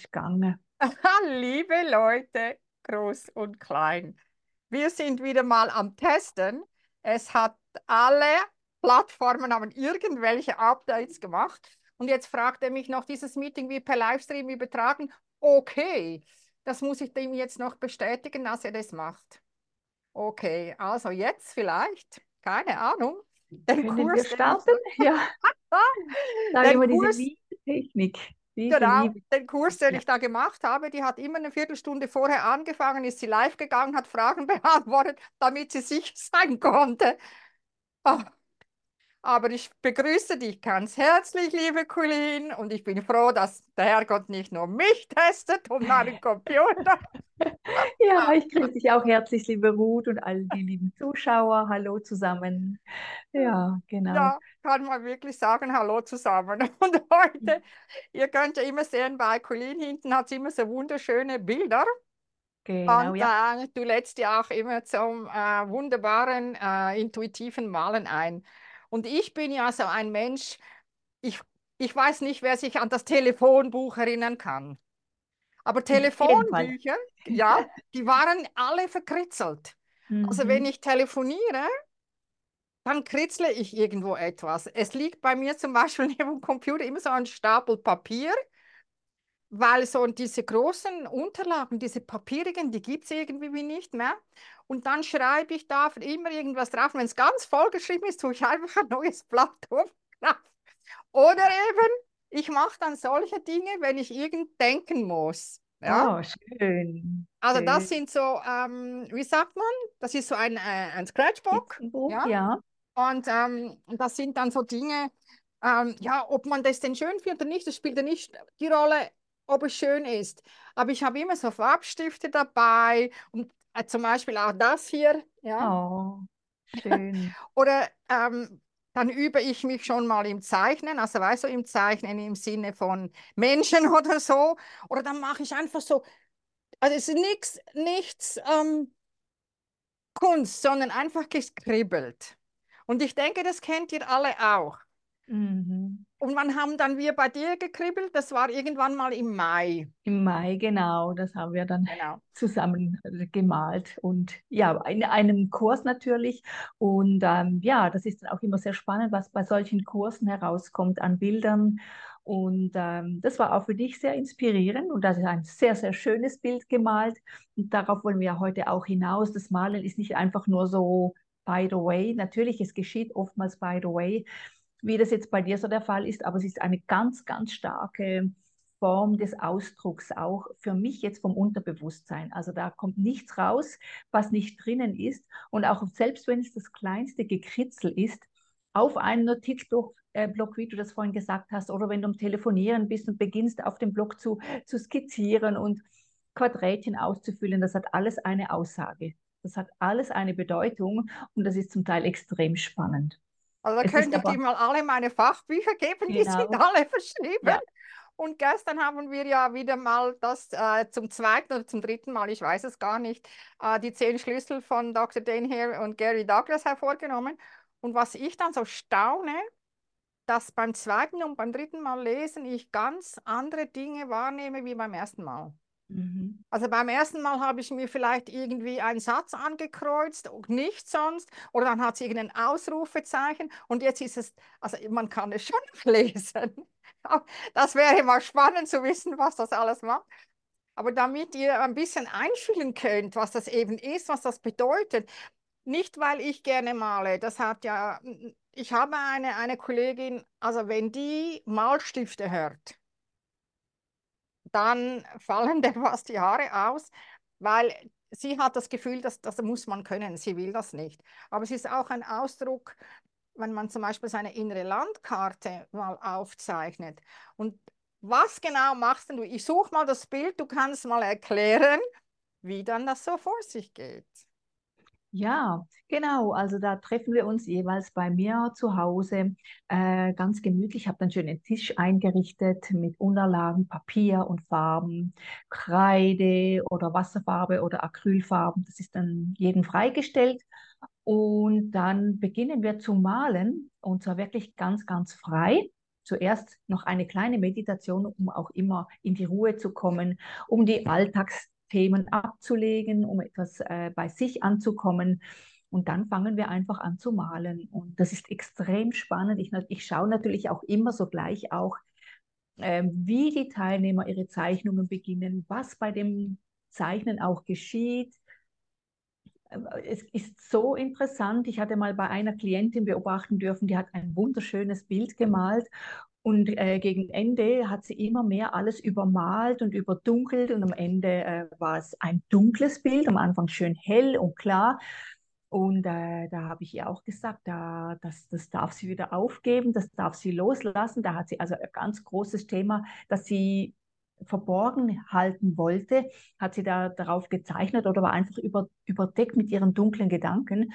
ist gegangen. Liebe Leute, groß und klein, wir sind wieder mal am Testen. Es hat alle Plattformen haben irgendwelche Updates gemacht. Und jetzt fragt er mich noch, dieses Meeting wie per Livestream übertragen. Okay, das muss ich dem jetzt noch bestätigen, dass er das macht. Okay, also jetzt vielleicht, keine Ahnung. Den Können wir Kurs, ich starten? Ja, sage Den immer diese Kurs- Liebetechnik. Genau, den Kurs, den Ja. ich da gemacht habe, die hat immer eine Viertelstunde vorher angefangen, ist sie live gegangen, hat Fragen beantwortet, damit sie sicher sein konnte. Ah, Aber ich begrüße dich ganz herzlich, liebe Colleen, und ich bin froh, dass der Herrgott nicht nur mich testet und meinen Computer. Ja, ich grüße dich auch herzlich, liebe Ruth und all die lieben Zuschauer. Hallo zusammen. Ja, genau. Ja, kann man wirklich sagen, hallo zusammen. Und heute, ihr könnt ja immer sehen, bei Colleen hinten hat sie immer so wunderschöne Bilder. Genau, Und ja. äh, du lädst ja auch immer zum äh, wunderbaren, äh, intuitiven Malen ein. Und ich bin ja so ein Mensch, ich, ich weiß nicht, wer sich an das Telefonbuch erinnern kann. Aber. Telefonbücher, ja, die waren alle verkritzelt. Also wenn Mhm. ich telefoniere, dann kritzle ich irgendwo etwas. Es liegt bei mir zum Beispiel neben dem Computer immer so ein Stapel Papier, weil so diese großen Unterlagen, diese papierigen, die gibt es irgendwie wie nicht mehr. Und dann schreibe ich da immer irgendwas drauf. Wenn es ganz vollgeschrieben ist, tue ich einfach ein neues Blatt drauf. Oder eben, ich mache dann solche Dinge, wenn ich irgend denken muss. Ja? Oh, schön. Also das Schön. sind so, ähm, wie sagt man? Das ist so ein, äh, ein Scratchbook. Ja? ja. Und ähm, das sind dann so Dinge, ähm, ja, ob man das denn schön findet oder nicht, das spielt ja nicht die Rolle, ob es schön ist. Aber ich habe immer so Farbstifte dabei und äh, zum Beispiel auch das hier, ja. Oh, schön. Oder ähm, dann übe ich mich schon mal im Zeichnen, also weißt du, im Zeichnen im Sinne von Menschen oder so. Oder dann mache ich einfach so, also es ist nichts, nichts ähm, Kunst, sondern einfach geskribbelt. Und ich denke, das kennt ihr alle auch. Mhm. Und wann haben dann wir bei dir gekribbelt? Das war irgendwann mal im Mai. Im Mai, genau, das haben wir dann Genau. zusammen äh, gemalt und ja, in einem Kurs natürlich. Und ähm, ja, das ist dann auch immer sehr spannend, was bei solchen Kursen herauskommt an Bildern. Und ähm, das war auch für dich sehr inspirierend und das ist ein sehr, sehr schönes Bild gemalt. Und darauf wollen wir ja heute auch hinaus. Das Malen ist nicht einfach nur so by the way. Natürlich, es geschieht oftmals by the way, wie das jetzt bei dir so der Fall ist, aber es ist eine ganz, ganz starke Form des Ausdrucks, auch für mich jetzt vom Unterbewusstsein. Also da kommt nichts raus, was nicht drinnen ist. Und auch selbst wenn es das kleinste Gekritzel ist, auf einem Notizblock, äh, wie du das vorhin gesagt hast, oder wenn du am Telefonieren bist und beginnst auf dem Block zu, zu skizzieren und Quadrätchen auszufüllen, das hat alles eine Aussage. Das hat alles eine Bedeutung und das ist zum Teil extrem spannend. Also da Es könnte ich aber- dir mal alle meine Fachbücher geben, die Genau. sind alle verschrieben. Ja. Und gestern haben wir ja wieder mal das äh, zum zweiten oder zum dritten Mal, ich weiß es gar nicht, äh, die zehn Schlüssel von Dr. Dane Hare und Gary Douglas hervorgenommen. Und was ich dann so staune, dass beim zweiten und beim dritten Mal lesen ich ganz andere Dinge wahrnehme wie beim ersten Mal. Mhm. Also beim ersten Mal habe ich mir vielleicht irgendwie einen Satz angekreuzt und nichts sonst. Oder dann hat es irgendein Ausrufezeichen. Und jetzt ist es, also man kann es schon lesen. Das wäre mal spannend zu wissen, was das alles macht. Aber damit ihr ein bisschen einfühlen könnt, was das eben ist, was das bedeutet. Nicht, weil ich gerne male. Das hat ja, ich habe eine, eine Kollegin, also wenn die Malstifte hört, dann fallen der fast die Haare aus, weil sie hat das Gefühl, dass das muss man können, sie will das nicht. Aber es ist auch ein Ausdruck, wenn man zum Beispiel seine innere Landkarte mal aufzeichnet. Und was genau machst du? Ich suche mal das Bild, du kannst mal erklären, wie dann das so vor sich geht. Ja, genau. Also da treffen wir uns jeweils bei mir zu Hause äh, ganz gemütlich. Ich habe einen schönen Tisch eingerichtet mit Unterlagen, Papier und Farben, Kreide oder Wasserfarbe oder Acrylfarben. Das ist dann jedem freigestellt. Und dann beginnen wir zu malen und zwar wirklich ganz, ganz frei. Zuerst noch eine kleine Meditation, um auch immer in die Ruhe zu kommen, um die Alltags Themen abzulegen, um etwas äh, bei sich anzukommen. Und dann fangen wir einfach an zu malen. Und das ist extrem spannend. Ich, ich schaue natürlich auch immer so gleich auch, äh, wie die Teilnehmer ihre Zeichnungen beginnen, was bei dem Zeichnen auch geschieht. Es ist so interessant. Ich hatte mal bei einer Klientin beobachten dürfen, die hat ein wunderschönes Bild gemalt und äh, gegen Ende hat sie immer mehr alles übermalt und überdunkelt und am Ende äh, war es ein dunkles Bild, am Anfang schön hell und klar. Und äh, da habe ich ihr auch gesagt, da, das, das darf sie wieder aufgeben, das darf sie loslassen. Da hat sie also ein ganz großes Thema, das sie verborgen halten wollte, hat sie da darauf gezeichnet oder war einfach über, überdeckt mit ihren dunklen Gedanken.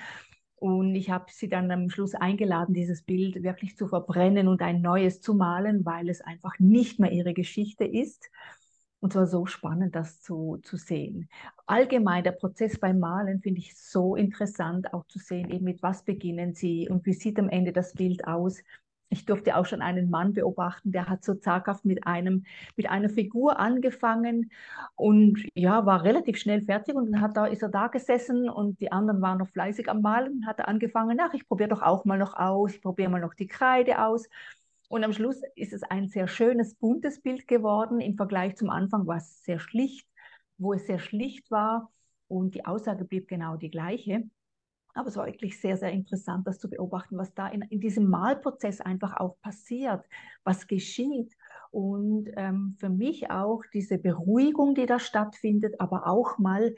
Und ich habe sie dann am Schluss eingeladen, dieses Bild wirklich zu verbrennen und ein neues zu malen, weil es einfach nicht mehr ihre Geschichte ist. Und zwar so spannend, das zu, zu sehen. Allgemein, der Prozess beim Malen finde ich so interessant, auch zu sehen, eben mit was beginnen sie und wie sieht am Ende das Bild aus ich durfte auch schon einen Mann beobachten, der hat so zaghaft mit einem, mit einer Figur angefangen und ja, war relativ schnell fertig und dann hat da, ist er da gesessen und die anderen waren noch fleißig am Malen und hat er angefangen, ach, ich probiere doch auch mal noch aus, ich probiere mal noch die Kreide aus. Und am Schluss ist es ein sehr schönes, buntes Bild geworden. Im Vergleich zum Anfang war es sehr schlicht, wo es sehr schlicht war und die Aussage blieb genau die gleiche. Aber es war wirklich sehr, sehr interessant, das zu beobachten, was da in, in diesem Malprozess einfach auch passiert, was geschieht. Und ähm, für mich auch diese Beruhigung, die da stattfindet, aber auch mal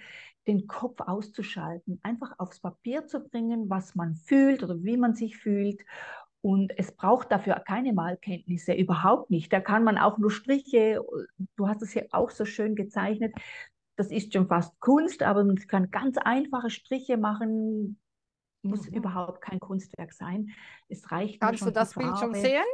den Kopf auszuschalten, einfach aufs Papier zu bringen, was man fühlt oder wie man sich fühlt. Und es braucht dafür keine Malkenntnisse, überhaupt nicht. Da kann man auch nur Striche, du hast es ja auch so schön gezeichnet, das ist schon fast Kunst, aber man kann ganz einfache Striche machen, muss mhm. überhaupt kein Kunstwerk sein. Es reicht Kannst du das Bild schon sehen?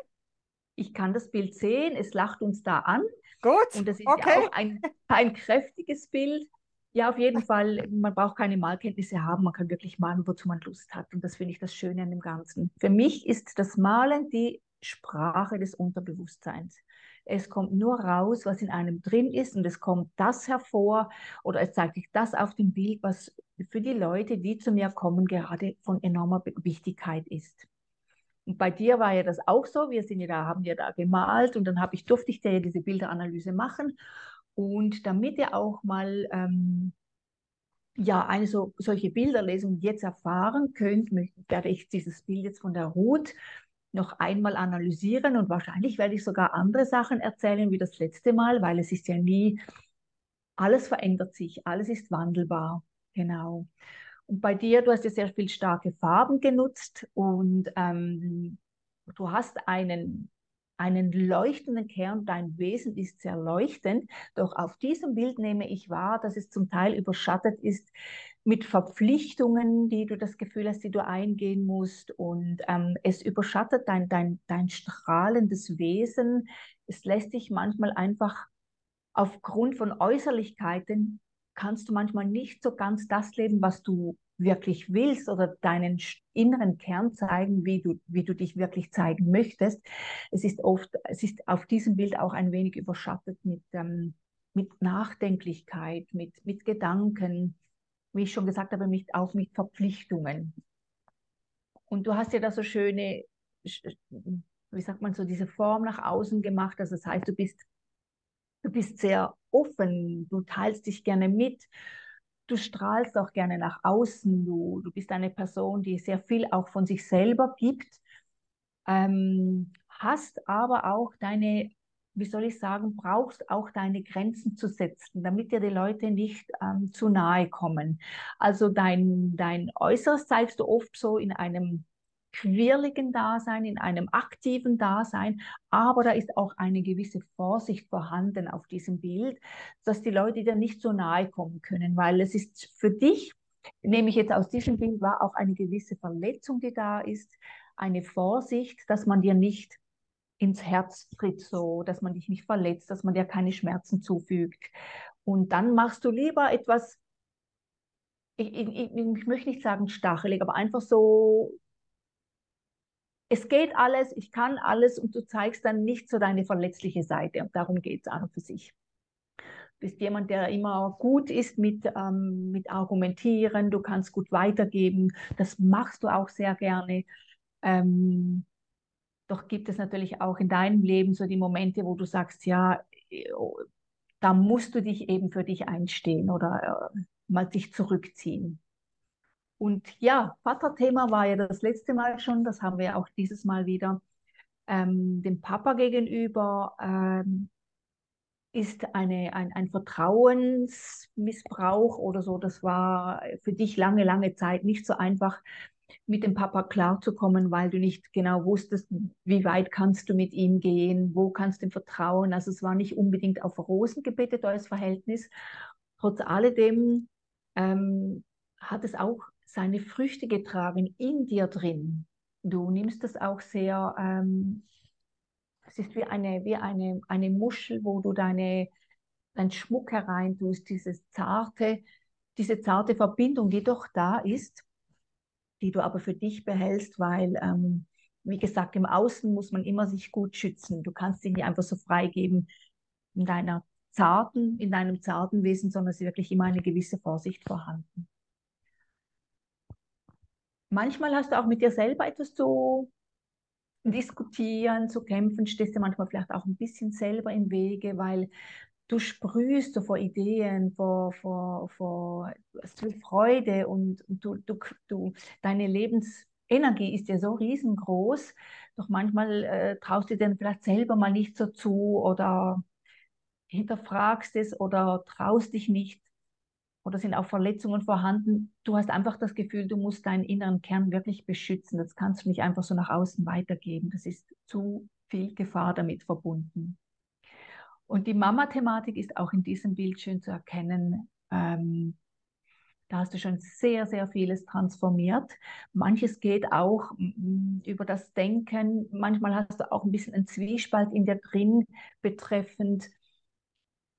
Ich kann das Bild sehen, es lacht uns da an. Gut. Und das ist okay. ja auch ein, ein kräftiges Bild. Ja, auf jeden Fall, man braucht keine Malkenntnisse haben, man kann wirklich malen, wozu man Lust hat. Und das finde ich das Schöne an dem Ganzen. Für mich ist das Malen die Sprache des Unterbewusstseins. Es kommt nur raus, was in einem drin ist und es kommt das hervor oder es zeigt sich das auf dem Bild, was für die Leute, die zu mir kommen, gerade von enormer Wichtigkeit ist. Und bei dir war ja das auch so. Wir sind ja da, haben ja da gemalt und dann habe ich, durfte ich dir ja diese Bilderanalyse machen. Und damit ihr auch mal ähm, ja, eine so, solche Bilderlesung jetzt erfahren könnt, werde ich dieses Bild jetzt von der Ruth noch einmal analysieren und wahrscheinlich werde ich sogar andere Sachen erzählen wie das letzte Mal, weil es ist ja nie, alles verändert sich, alles ist wandelbar. Genau. Und bei dir, du hast ja sehr viel starke Farben genutzt und ähm, du hast einen, einen leuchtenden Kern, dein Wesen ist sehr leuchtend, doch auf diesem Bild nehme ich wahr, dass es zum Teil überschattet ist mit Verpflichtungen, die du das Gefühl hast, die du eingehen musst. Und ähm, es überschattet dein, dein, dein strahlendes Wesen. Es lässt dich manchmal einfach aufgrund von Äußerlichkeiten, kannst du manchmal nicht so ganz das leben, was du wirklich willst oder deinen inneren Kern zeigen, wie du, wie du dich wirklich zeigen möchtest. Es ist oft, es ist auf diesem Bild auch ein wenig überschattet mit, ähm, mit Nachdenklichkeit, mit, mit Gedanken, wie ich schon gesagt habe, mit, auch mit Verpflichtungen. Und du hast ja da so schöne, wie sagt man so, diese Form nach außen gemacht. Also das heißt, du bist, du bist sehr offen, du teilst dich gerne mit, du strahlst auch gerne nach außen, du, du bist eine Person, die sehr viel auch von sich selber gibt, ähm, hast aber auch deine wie soll ich sagen, brauchst auch deine Grenzen zu setzen, damit dir die Leute nicht ähm, zu nahe kommen. Also dein, dein Äußeres zeigst du oft so in einem quirligen Dasein, in einem aktiven Dasein, aber da ist auch eine gewisse Vorsicht vorhanden auf diesem Bild, dass die Leute dir nicht so nahe kommen können, weil es ist für dich nehme ich jetzt aus diesem Bild wahr, auch eine gewisse Verletzung, die da ist, eine Vorsicht, dass man dir nicht ins Herz tritt, so, dass man dich nicht verletzt, dass man dir keine Schmerzen zufügt. Und dann machst du lieber etwas, ich, ich, ich möchte nicht sagen stachelig, aber einfach so, es geht alles, ich kann alles und du zeigst dann nicht so deine verletzliche Seite. Darum geht es an und für sich bist jemand, der immer gut ist mit, ähm, mit Argumentieren, du kannst gut weitergeben, das machst du auch sehr gerne. Ähm, doch gibt es natürlich auch in deinem Leben so die Momente, wo du sagst, ja, da musst du dich eben für dich einstehen oder äh, mal dich zurückziehen. Und ja, Vaterthema war ja das letzte Mal schon, das haben wir auch dieses Mal wieder. Ähm, dem Papa gegenüber ähm, ist eine, ein, ein Vertrauensmissbrauch oder so. Das war für dich lange, lange Zeit nicht so einfach, mit dem Papa klarzukommen, weil du nicht genau wusstest, wie weit kannst du mit ihm gehen, wo kannst du ihm vertrauen. Also es war nicht unbedingt auf Rosen gebettet, euer Verhältnis. Trotz alledem ähm, hat es auch seine Früchte getragen in dir drin. Du nimmst das auch sehr ähm, es ist wie eine, wie eine, eine Muschel, wo du deine, deinen Schmuck hereintust, dieses zarte, diese zarte Verbindung, die doch da ist, die du aber für dich behältst, weil, ähm, wie gesagt, im Außen muss man immer sich gut schützen. Du kannst dich nicht einfach so freigeben in deiner zarten, in deinem zarten Wesen, sondern es ist wirklich immer eine gewisse Vorsicht vorhanden. Manchmal hast du auch mit dir selber etwas zu diskutieren, zu kämpfen, stehst du manchmal vielleicht auch ein bisschen selber im Wege, weil du sprühst so vor Ideen, vor, vor, vor so Freude und, du, du, du, deine Lebensenergie ist ja so riesengroß, doch manchmal äh, traust du dir vielleicht selber mal nicht so zu oder hinterfragst es oder traust dich nicht oder sind auch Verletzungen vorhanden. Du hast einfach das Gefühl, du musst deinen inneren Kern wirklich beschützen. Das kannst du nicht einfach so nach außen weitergeben. Das ist zu viel Gefahr damit verbunden. Und die Mama-Thematik ist auch in diesem Bild schön zu erkennen. Ähm, da hast du schon sehr, sehr vieles transformiert. Manches geht auch über das Denken. Manchmal hast du auch ein bisschen einen Zwiespalt in dir drin betreffend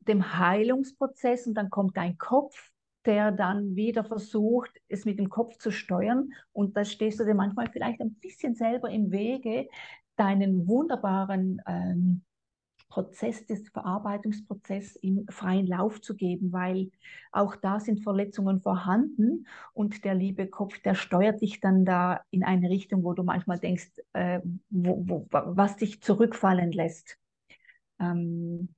dem Heilungsprozess und dann kommt dein Kopf der dann wieder versucht, es mit dem Kopf zu steuern. Und da stehst du dir manchmal vielleicht ein bisschen selber im Wege, deinen wunderbaren ähm, Prozess, des Verarbeitungsprozess im freien Lauf zu geben, weil auch da sind Verletzungen vorhanden und der liebe Kopf, der steuert dich dann da in eine Richtung, wo du manchmal denkst, äh, wo, wo, was dich zurückfallen lässt. Ähm,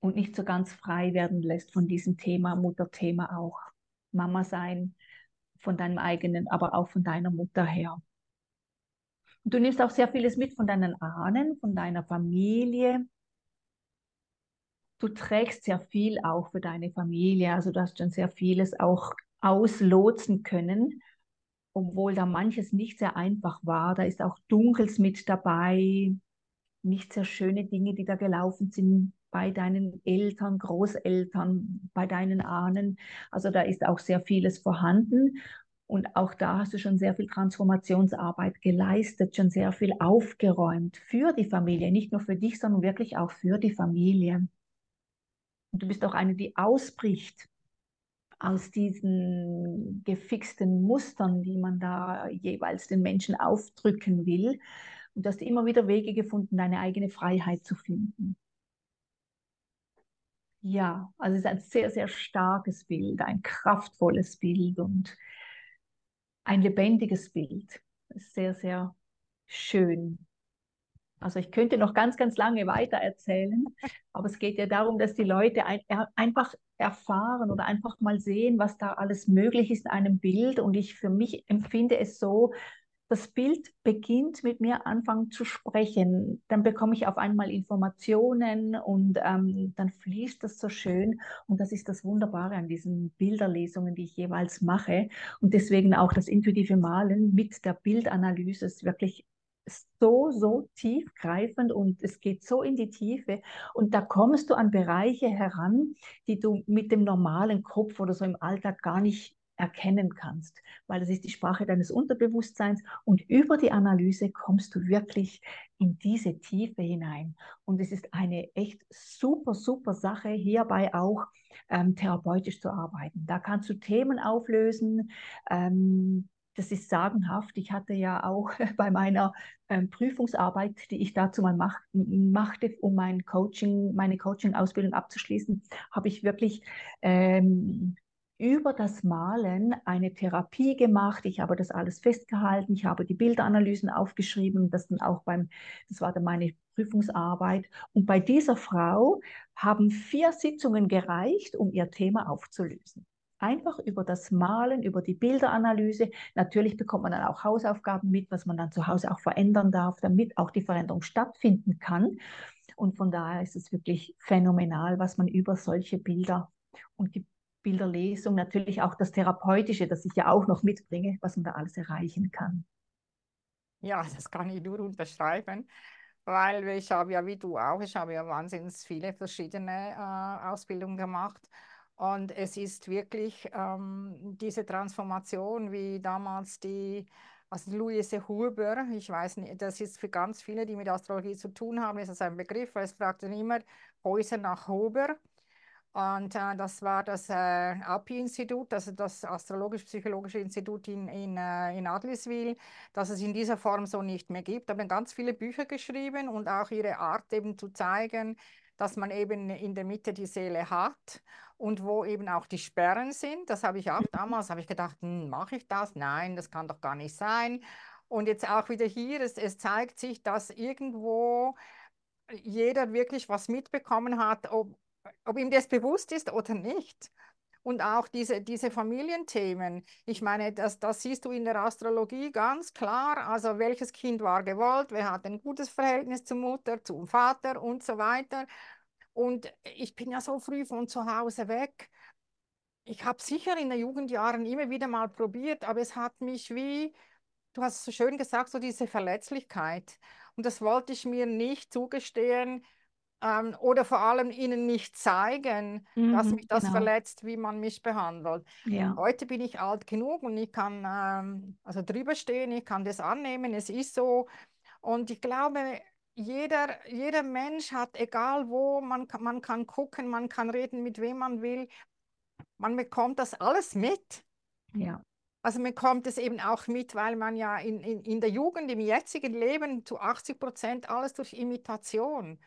und nicht so ganz frei werden lässt von diesem Thema, Mutterthema auch. Mama sein von deinem eigenen, aber auch von deiner Mutter her. Du nimmst auch sehr vieles mit von deinen Ahnen, von deiner Familie. Du trägst sehr viel auch für deine Familie, also du hast schon sehr vieles auch auslotsen können, obwohl da manches nicht sehr einfach war. Da ist auch Dunkels mit dabei, nicht sehr schöne Dinge, die da gelaufen sind bei deinen Eltern, Großeltern, bei deinen Ahnen. Also da ist auch sehr vieles vorhanden. Und auch da hast du schon sehr viel Transformationsarbeit geleistet, schon sehr viel aufgeräumt für die Familie, nicht nur für dich, sondern wirklich auch für die Familie. Und du bist auch eine, die ausbricht aus diesen gefixten Mustern, die man da jeweils den Menschen aufdrücken will. Und du hast immer wieder Wege gefunden, deine eigene Freiheit zu finden. Ja, also es ist ein sehr, sehr starkes Bild, ein kraftvolles Bild und ein lebendiges Bild. Sehr, sehr schön. Also ich könnte noch ganz, ganz lange weiter erzählen, aber es geht ja darum, dass die Leute ein, er, einfach erfahren oder einfach mal sehen, was da alles möglich ist in einem Bild. Und ich für mich empfinde es so, das Bild beginnt mit mir anfangen zu sprechen. Dann bekomme ich auf einmal Informationen und ähm, dann fließt das so schön. Und das ist das Wunderbare an diesen Bilderlesungen, die ich jeweils mache. Und deswegen auch das intuitive Malen mit der Bildanalyse ist wirklich so, so tiefgreifend und es geht so in die Tiefe. Und da kommst du an Bereiche heran, die du mit dem normalen Kopf oder so im Alltag gar nicht erkennen kannst, weil das ist die Sprache deines Unterbewusstseins und über die Analyse kommst du wirklich in diese Tiefe hinein. Und es ist eine echt super, super Sache, hierbei auch ähm, therapeutisch zu arbeiten. Da kannst du Themen auflösen, ähm, das ist sagenhaft. Ich hatte ja auch bei meiner ähm, Prüfungsarbeit, die ich dazu mal mach, machte, um mein Coaching, meine Coaching-Ausbildung abzuschließen, habe ich wirklich ähm, über das Malen eine Therapie gemacht. Ich habe das alles festgehalten. Ich habe die Bilderanalysen aufgeschrieben. Das dann auch beim, das war dann meine Prüfungsarbeit. Und bei dieser Frau haben vier Sitzungen gereicht, um ihr Thema aufzulösen einfach über das Malen, über die Bilderanalyse. Natürlich bekommt man dann auch Hausaufgaben mit, was man dann zu Hause auch verändern darf, damit auch die Veränderung stattfinden kann. Und von daher ist es wirklich phänomenal, was man über solche Bilder und die Bilderlesung, natürlich auch das Therapeutische, das ich ja auch noch mitbringe, was man da alles erreichen kann. Ja, das kann ich nur unterschreiben, weil ich habe ja wie du auch, ich habe ja wahnsinnig viele verschiedene äh, Ausbildungen gemacht und es ist wirklich ähm, diese Transformation, wie damals die, also Louise Huber, ich weiß nicht, das ist für ganz viele, die mit Astrologie zu tun haben, ist das ein Begriff, weil es fragt dann immer Häuser nach Huber. Und äh, das war das äh, API-Institut, also das Astrologisch-Psychologische Institut in, in, äh, in Adliswil, das es in dieser Form so nicht mehr gibt. Haben ganz viele Bücher geschrieben und auch ihre Art eben zu zeigen, dass man eben in der Mitte die Seele hat und wo eben auch die Sperren sind. Das habe ich auch damals, habe ich gedacht, hm, mache ich das? Nein, das kann doch gar nicht sein. Und jetzt auch wieder hier, es, es zeigt sich, dass irgendwo jeder wirklich was mitbekommen hat, ob, ob ihm das bewusst ist oder nicht. Und auch diese, diese Familienthemen. Ich meine, das, das siehst du in der Astrologie ganz klar. Also welches Kind war gewollt, wer hat ein gutes Verhältnis zur Mutter, zum Vater und so weiter. Und ich bin ja so früh von zu Hause weg. Ich habe sicher in den Jugendjahren immer wieder mal probiert, aber es hat mich wie, du hast es so schön gesagt, so diese Verletzlichkeit. Und das wollte ich mir nicht zugestehen ähm, oder vor allem ihnen nicht zeigen, mhm, dass mich das genau. verletzt, wie man mich behandelt. Ja. Heute bin ich alt genug und ich kann ähm, also drüber stehen, ich kann das annehmen, es ist so. Und ich glaube, jeder, jeder Mensch hat, egal wo, man, man kann gucken, man kann reden, mit wem man will. Man bekommt das alles mit. Ja. Also man bekommt es eben auch mit, weil man ja in, in, in der Jugend, im jetzigen Leben zu 80 Prozent alles durch Imitation.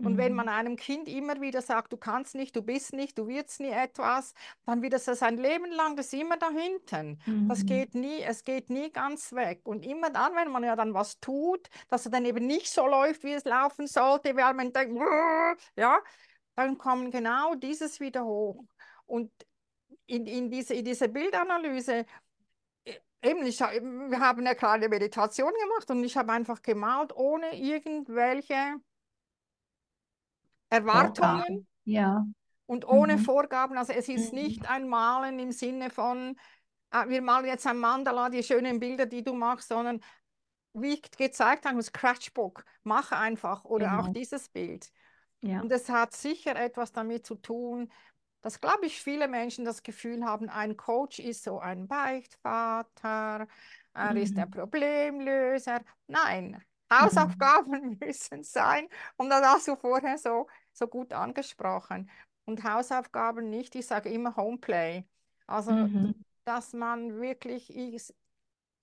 Und mhm. wenn man einem Kind immer wieder sagt, du kannst nicht, du bist nicht, du wirst nie etwas, dann wird es sein Leben lang das immer da hinten. Mhm. Das geht nie, es geht nie ganz weg. Und immer dann, wenn man ja dann was tut, dass er dann eben nicht so läuft, wie es laufen sollte, weil man denkt, ja, dann kommt genau dieses wieder hoch. Und in, in, diese, in diese Bildanalyse äh, Eben, ich, wir haben eine kleine Meditation gemacht und ich habe einfach gemalt, ohne irgendwelche Erwartungen ja. und ohne mhm. Vorgaben. Also es ist mhm. nicht ein Malen im Sinne von, äh, wir malen jetzt ein Mandala, die schönen Bilder, die du machst, sondern wie ich gezeigt habe, Scratchbook, mach einfach oder genau. auch dieses Bild. Ja. Und es hat sicher etwas damit zu tun, dass, glaube ich, viele Menschen das Gefühl haben, ein Coach ist so ein Beichtvater, er mhm. ist der mhm. Problemlöser. Nein, Hausaufgaben müssen sein. Und das hast du vorher so, so gut angesprochen. Und Hausaufgaben nicht, ich sage immer Homeplay. Also, mhm. dass man wirklich, ist,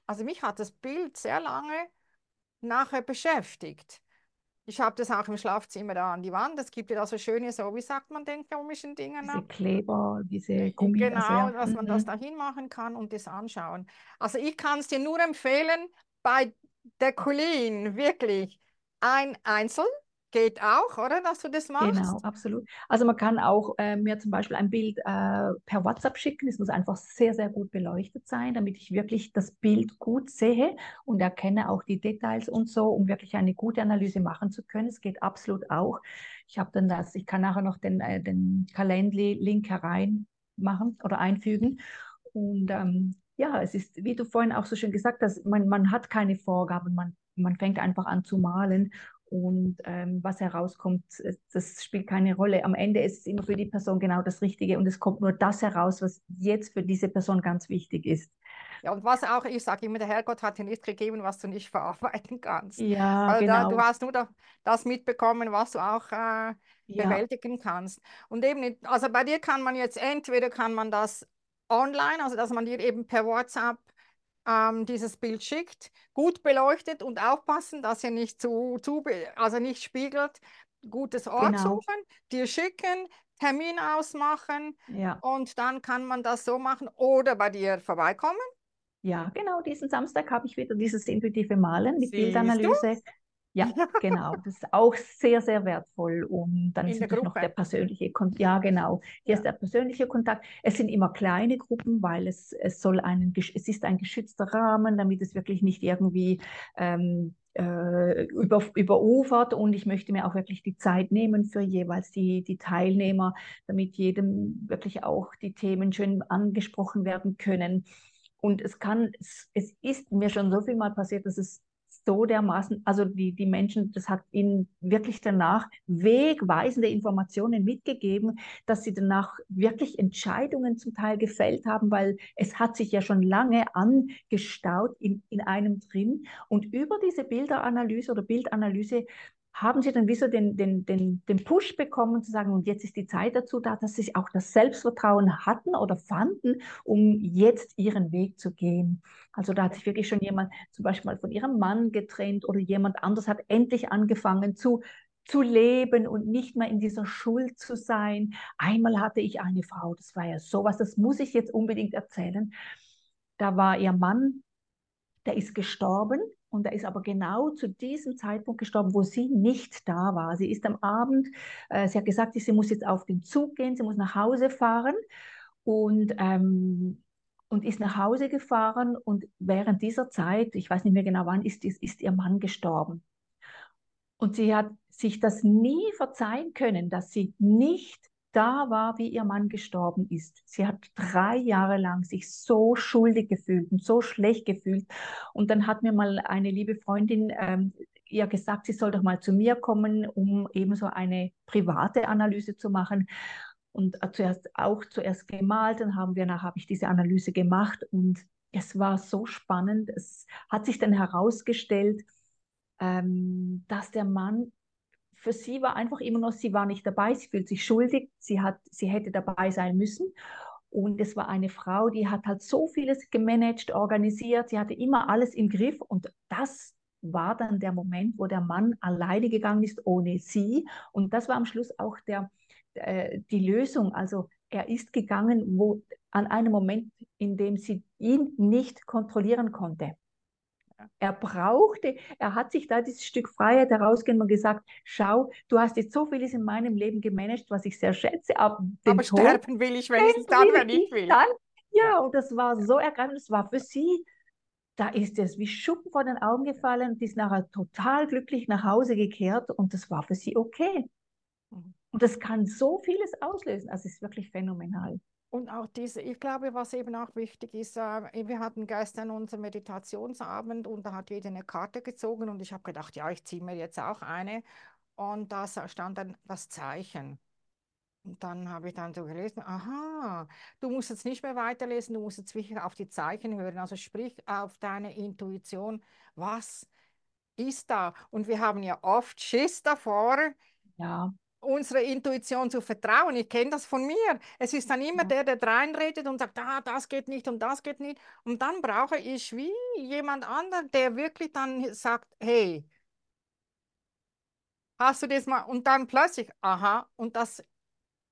also mich hat das Bild sehr lange nachher beschäftigt. Ich habe das auch im Schlafzimmer da an die Wand. Es gibt ja da so schöne, so wie sagt man den komischen Dingen? Diese Kleber, diese Gummi. Genau, also, ja. dass man mhm. das da hinmachen kann und das anschauen. Also ich kann es dir nur empfehlen, bei der Colleen, wirklich. Ein Einzel geht auch, oder, dass du das machst? Genau, absolut. Also man kann auch äh, mir zum Beispiel ein Bild äh, per WhatsApp schicken. Es muss einfach sehr, sehr gut beleuchtet sein, damit ich wirklich das Bild gut sehe und erkenne auch die Details und so, um wirklich eine gute Analyse machen zu können. Es geht absolut auch. Ich habe dann das, ich kann nachher noch den, äh, den Calendly-Link hereinmachen oder einfügen. Und ähm, ja, es ist, wie du vorhin auch so schön gesagt hast, man, man hat keine Vorgaben, man, man fängt einfach an zu malen und ähm, was herauskommt, das spielt keine Rolle. Am Ende ist es immer für die Person genau das Richtige und es kommt nur das heraus, was jetzt für diese Person ganz wichtig ist. Ja, und was auch, ich sage immer, der Herrgott hat dir nicht gegeben, was du nicht verarbeiten kannst. Ja, also genau. Da, du hast nur das mitbekommen, was du auch äh, bewältigen ja. kannst. Und eben, also bei dir kann man jetzt entweder kann man das online, also dass man dir eben per WhatsApp ähm, dieses Bild schickt, gut beleuchtet und aufpassen, dass er nicht zu, zu also nicht spiegelt, gutes Ort genau. suchen, dir schicken, Termin ausmachen ja. und dann kann man das so machen oder bei dir vorbeikommen. Ja, genau, diesen Samstag habe ich wieder dieses intuitive Malen mit Siehst Bildanalyse. Du? Ja, genau. Das ist auch sehr, sehr wertvoll. Und dann In ist natürlich noch der persönliche Kontakt. Ja, genau. Hier ja. ist der persönliche Kontakt. Es sind immer kleine Gruppen, weil es, es soll einen, es ist ein geschützter Rahmen, damit es wirklich nicht irgendwie ähm, äh, über, überufert und ich möchte mir auch wirklich die Zeit nehmen für jeweils die, die Teilnehmer, damit jedem wirklich auch die Themen schön angesprochen werden können. Und es kann, es, es ist mir schon so viel mal passiert, dass es so dermaßen, also die, die Menschen, das hat ihnen wirklich danach wegweisende Informationen mitgegeben, dass sie danach wirklich Entscheidungen zum Teil gefällt haben, weil es hat sich ja schon lange angestaut in, in einem drin. Und über diese Bilderanalyse oder Bildanalyse haben sie dann wie so den, den, den, den Push bekommen, zu sagen, und jetzt ist die Zeit dazu da, dass sie auch das Selbstvertrauen hatten oder fanden, um jetzt ihren Weg zu gehen. Also da hat sich wirklich schon jemand zum Beispiel mal von ihrem Mann getrennt oder jemand anders hat endlich angefangen zu zu leben und nicht mehr in dieser Schuld zu sein. Einmal hatte ich eine Frau, das war ja sowas, das muss ich jetzt unbedingt erzählen. Da war ihr Mann, der ist gestorben und er ist aber genau zu diesem Zeitpunkt gestorben, wo sie nicht da war. Sie ist am Abend, äh, sie hat gesagt, sie muss jetzt auf den Zug gehen, sie muss nach Hause fahren und, ähm, und ist nach Hause gefahren und während dieser Zeit, ich weiß nicht mehr genau wann, ist, ist, ist ihr Mann gestorben. Und sie hat sich das nie verzeihen können, dass sie nicht da war, wie ihr Mann gestorben ist. Sie hat drei Jahre lang sich so schuldig gefühlt und so schlecht gefühlt. Und dann hat mir mal eine liebe Freundin ähm, ihr gesagt, sie soll doch mal zu mir kommen, um eben so eine private Analyse zu machen. Und äh, zuerst auch zuerst gemalt, dann haben wir nach habe ich diese Analyse gemacht und es war so spannend. Es hat sich dann herausgestellt, ähm, dass der Mann für sie war einfach immer noch, sie war nicht dabei, sie fühlt sich schuldig, sie, hat, sie hätte dabei sein müssen. Und es war eine Frau, die hat halt so vieles gemanagt, organisiert, sie hatte immer alles im Griff. Und das war dann der Moment, wo der Mann alleine gegangen ist, ohne sie. Und das war am Schluss auch der, äh, die Lösung. Also er ist gegangen, wo an einem Moment, in dem sie ihn nicht kontrollieren konnte. Er brauchte, er hat sich da dieses Stück Freiheit herausgenommen und gesagt, schau, du hast jetzt so vieles in meinem Leben gemanagt, was ich sehr schätze, aber, aber Tod, sterben will ich, wenn ich es dann, wenn ich will. Dann, ja, und das war so ergreifend, das war für sie, da ist es wie Schuppen vor den Augen gefallen und ist nachher total glücklich nach Hause gekehrt und das war für sie okay. Mhm. Und das kann so vieles auslösen, also es ist wirklich phänomenal. Und auch diese, ich glaube, was eben auch wichtig ist, äh, wir hatten gestern unseren Meditationsabend und da hat jeder eine Karte gezogen und ich habe gedacht, ja, ich ziehe mir jetzt auch eine. Und da stand dann das Zeichen. Und dann habe ich dann so gelesen, aha, du musst jetzt nicht mehr weiterlesen, du musst jetzt wirklich auf die Zeichen hören. Also sprich auf deine Intuition, was ist da? Und wir haben ja oft Schiss davor, ja unserer Intuition zu vertrauen. Ich kenne das von mir. Es ist dann immer der, der reinredet und sagt, ah, das geht nicht und das geht nicht. Und dann brauche ich wie jemand anderen, der wirklich dann sagt, hey, hast du das mal? Und dann plötzlich, aha, und das,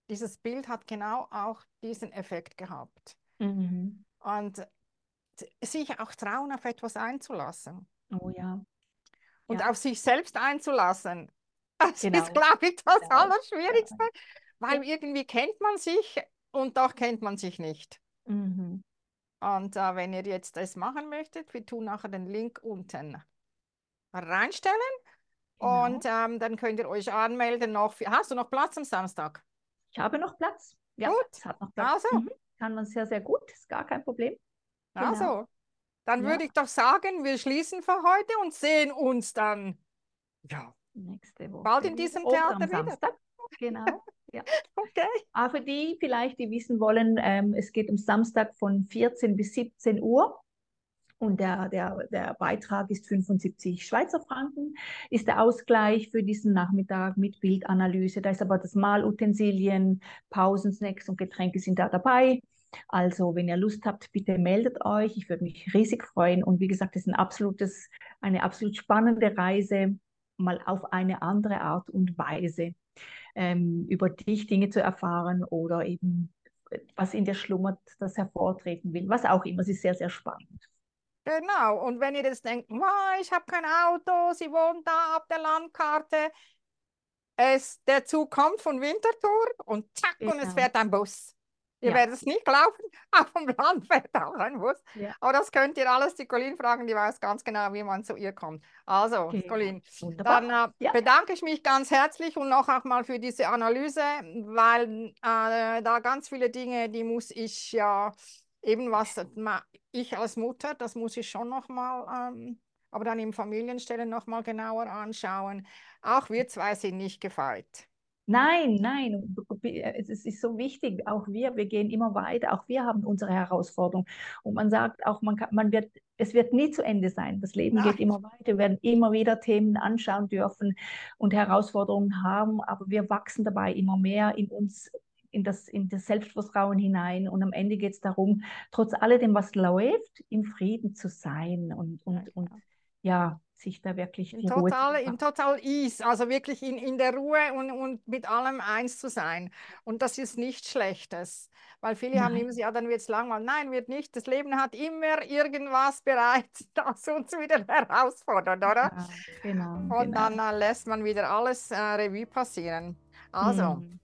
dieses Bild hat genau auch diesen Effekt gehabt. Mhm. Und sich auch trauen, auf etwas einzulassen. Oh ja. Und ja. auf sich selbst einzulassen. Das genau. ist, glaube ich, das genau. Allerschwierigste, weil irgendwie kennt man sich und doch kennt man sich nicht. Mhm. Und äh, wenn ihr jetzt das machen möchtet, wir tun nachher den Link unten reinstellen genau. und ähm, dann könnt ihr euch anmelden. Noch für, hast du noch Platz am Samstag? Ich habe noch Platz. Ja, gut. Es hat noch Platz. Also. Mhm. Kann man sehr, sehr gut. Ist gar kein Problem. Genau. Also, dann ja. würde ich doch sagen, wir schließen für heute und sehen uns dann ja, Nächste Woche. Bald in diesem Theater am Samstag. Genau. Ja. okay. Auch für die vielleicht, die wissen wollen, ähm, es geht um Samstag von 14 bis 17 Uhr. Und der, der, der Beitrag ist 75 Schweizer Franken, ist der Ausgleich für diesen Nachmittag mit Bildanalyse. Da ist aber das Malutensilien, Pausen, Snacks und Getränke sind da dabei. Also, wenn ihr Lust habt, bitte meldet euch. Ich würde mich riesig freuen. Und wie gesagt, es ist ein absolutes, eine absolut spannende Reise, mal auf eine andere Art und Weise ähm, über dich Dinge zu erfahren oder eben was in dir schlummert, das hervortreten will. Was auch immer. Es ist sehr, sehr spannend. Genau, und wenn ihr jetzt denkt, wow, ich habe kein Auto, sie wohnt da auf der Landkarte, es, der Zug kommt von Winterthur und zack, genau. und es genau. fährt ein Bus. Ihr ja. werdet es nicht glauben, auf dem Land fährt auch ein Bus. Ja. Aber das könnt ihr alles die Colin fragen, die weiß ganz genau, wie man zu ihr kommt. Also, okay. Colin, dann äh, ja. bedanke ich mich ganz herzlich und noch einmal für diese Analyse, weil äh, da ganz viele Dinge, die muss ich ja eben was ich als Mutter, das muss ich schon nochmal, ähm, aber dann im Familienstellen nochmal genauer anschauen. Auch wir zwei sind nicht gefeit. Nein, nein, es ist so wichtig. Auch wir, wir gehen immer weiter. Auch wir haben unsere Herausforderungen. Und man sagt auch, man, kann, man wird, es wird nie zu Ende sein. Das Leben nein. geht immer weiter. Wir werden immer wieder Themen anschauen dürfen und Herausforderungen haben. Aber wir wachsen dabei immer mehr in uns in das, in das Selbstvertrauen hinein. Und am Ende geht es darum, trotz alledem, was läuft, im Frieden zu sein und, und, ja, und ja, sich da wirklich in total, in total Ease, also wirklich in, in der Ruhe und, und mit allem eins zu sein. Und das ist nichts Schlechtes, weil viele Nein. haben immer, ja, dann wird es langweilig. Nein, wird nicht. Das Leben hat immer irgendwas bereit, das uns wieder herausfordert, oder? Ja, genau. Und genau. dann äh, lässt man wieder alles äh, Revue passieren. Also. Hm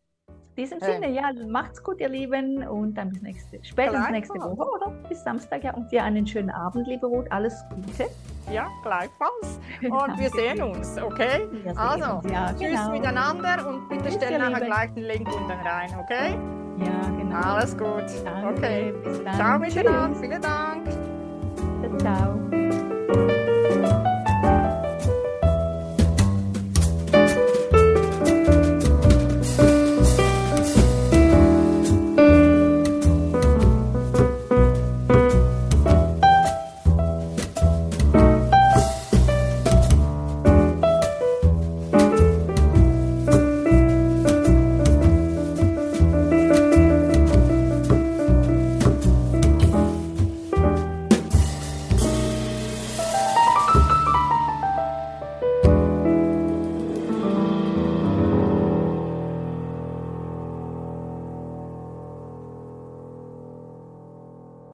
diesem hey. Sinne, ja, macht's gut, ihr Lieben, und dann bis nächste, spätestens nächste Woche oder bis Samstag, ja, und dir einen schönen Abend, liebe Ruth, alles Gute. Ja, gleichfalls. Und wir sehen uns, okay? Also, uns, ja, tschüss genau. miteinander und bitte tschüss, stell nachher gleich den Link unten rein, okay? Ja, genau. Alles gut. Danke, okay. Bis dann. Ciao miteinander, vielen Dank. Ciao.